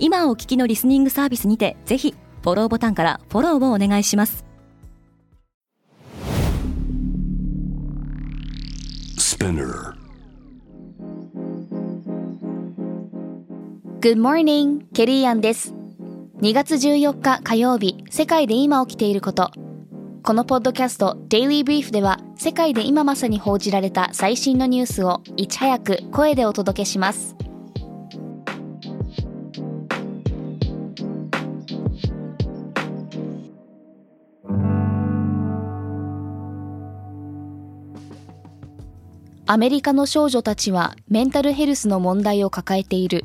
今お聞きのリスニングサービスにてぜひフォローボタンからフォローをお願いします。Good morning, ケリーアンです2月14日火曜日世界で今起きていること。このポッドキャスト Daily Brief では世界で今まさに報じられた最新のニュースをいち早く声でお届けしますアメリカの少女たちはメンタルヘルスの問題を抱えている。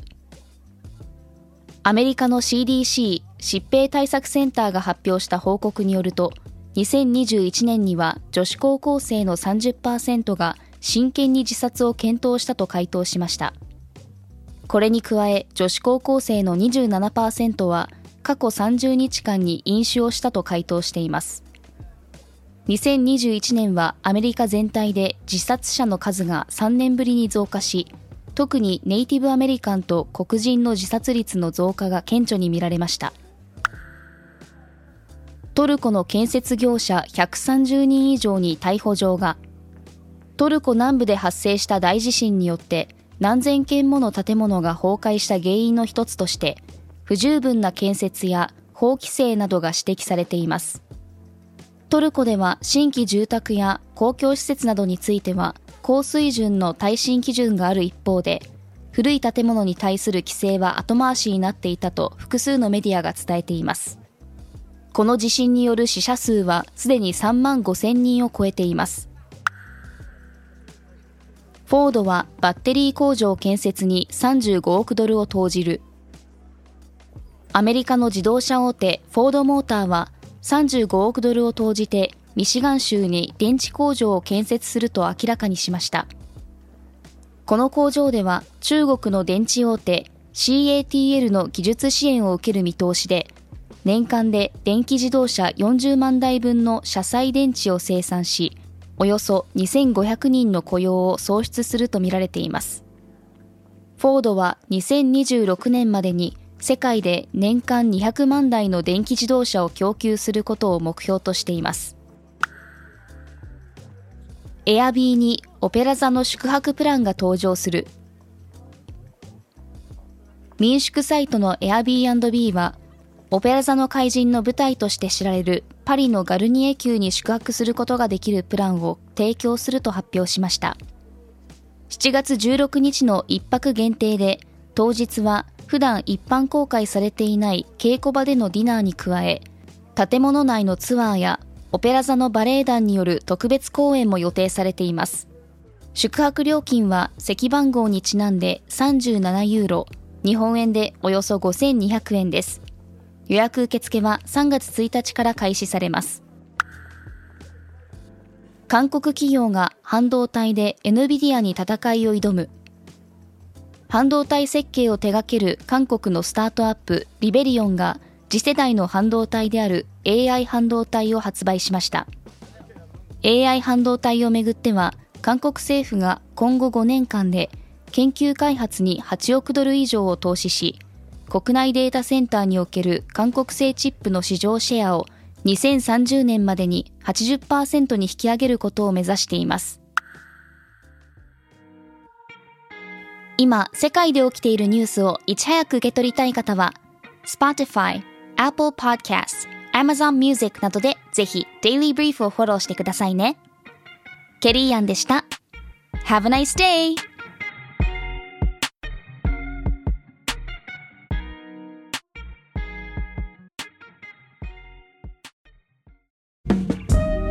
アメリカの CDC 疾病対策センターが発表した報告によると、2021年には女子高校生の30%が真剣に自殺を検討したと回答しました。これに加え、女子高校生の27%は過去30日間に飲酒をしたと回答しています。2021年はアメリカ全体で自殺者の数が3年ぶりに増加し、特にネイティブアメリカンと黒人の自殺率の増加が顕著に見られました。トルコの建設業者130人以上に逮捕状が、トルコ南部で発生した大地震によって何千件もの建物が崩壊した原因の一つとして、不十分な建設や法規制などが指摘されています。トルコでは新規住宅や公共施設などについては高水準の耐震基準がある一方で古い建物に対する規制は後回しになっていたと複数のメディアが伝えています。この地震による死者数はすでに3万5千人を超えています。フォードはバッテリー工場建設に35億ドルを投じる。アメリカの自動車大手フォードモーターは35億ドルを投じてミシガン州に電池工場を建設すると明らかにしました。この工場では中国の電池大手 CATL の技術支援を受ける見通しで、年間で電気自動車40万台分の車載電池を生産し、およそ2500人の雇用を創出するとみられています。フォードは2026年までに世界で年間200万台の電気自動車を供給することを目標としています。エアビーにオペラ座の宿泊プランが登場する。民宿サイトの Airbnb は、オペラ座の怪人の舞台として知られるパリのガルニエ宮に宿泊することができるプランを提供すると発表しました。7月16日の一泊限定で、当日は普段一般公開されていない稽古場でのディナーに加え、建物内のツアーやオペラ座のバレエ団による特別公演も予定されています。宿泊料金は席番号にちなんで37ユーロ、日本円でおよそ5200円です。予約受付は3月1日から開始されます。韓国企業が半導体で NVIDIA に戦いを挑む半導体設計を手掛ける韓国のスタートアップリベリオンが次世代の半導体である AI 半導体を発売しました。AI 半導体をめぐっては韓国政府が今後5年間で研究開発に8億ドル以上を投資し国内データセンターにおける韓国製チップの市場シェアを2030年までに80%に引き上げることを目指しています。今、世界で起きているニュースをいち早く受け取りたい方は、Spotify、Apple Podcasts、Amazon Music などでぜひ Daily Brief をフォローしてくださいね。ケリーアンでした。Have a nice day!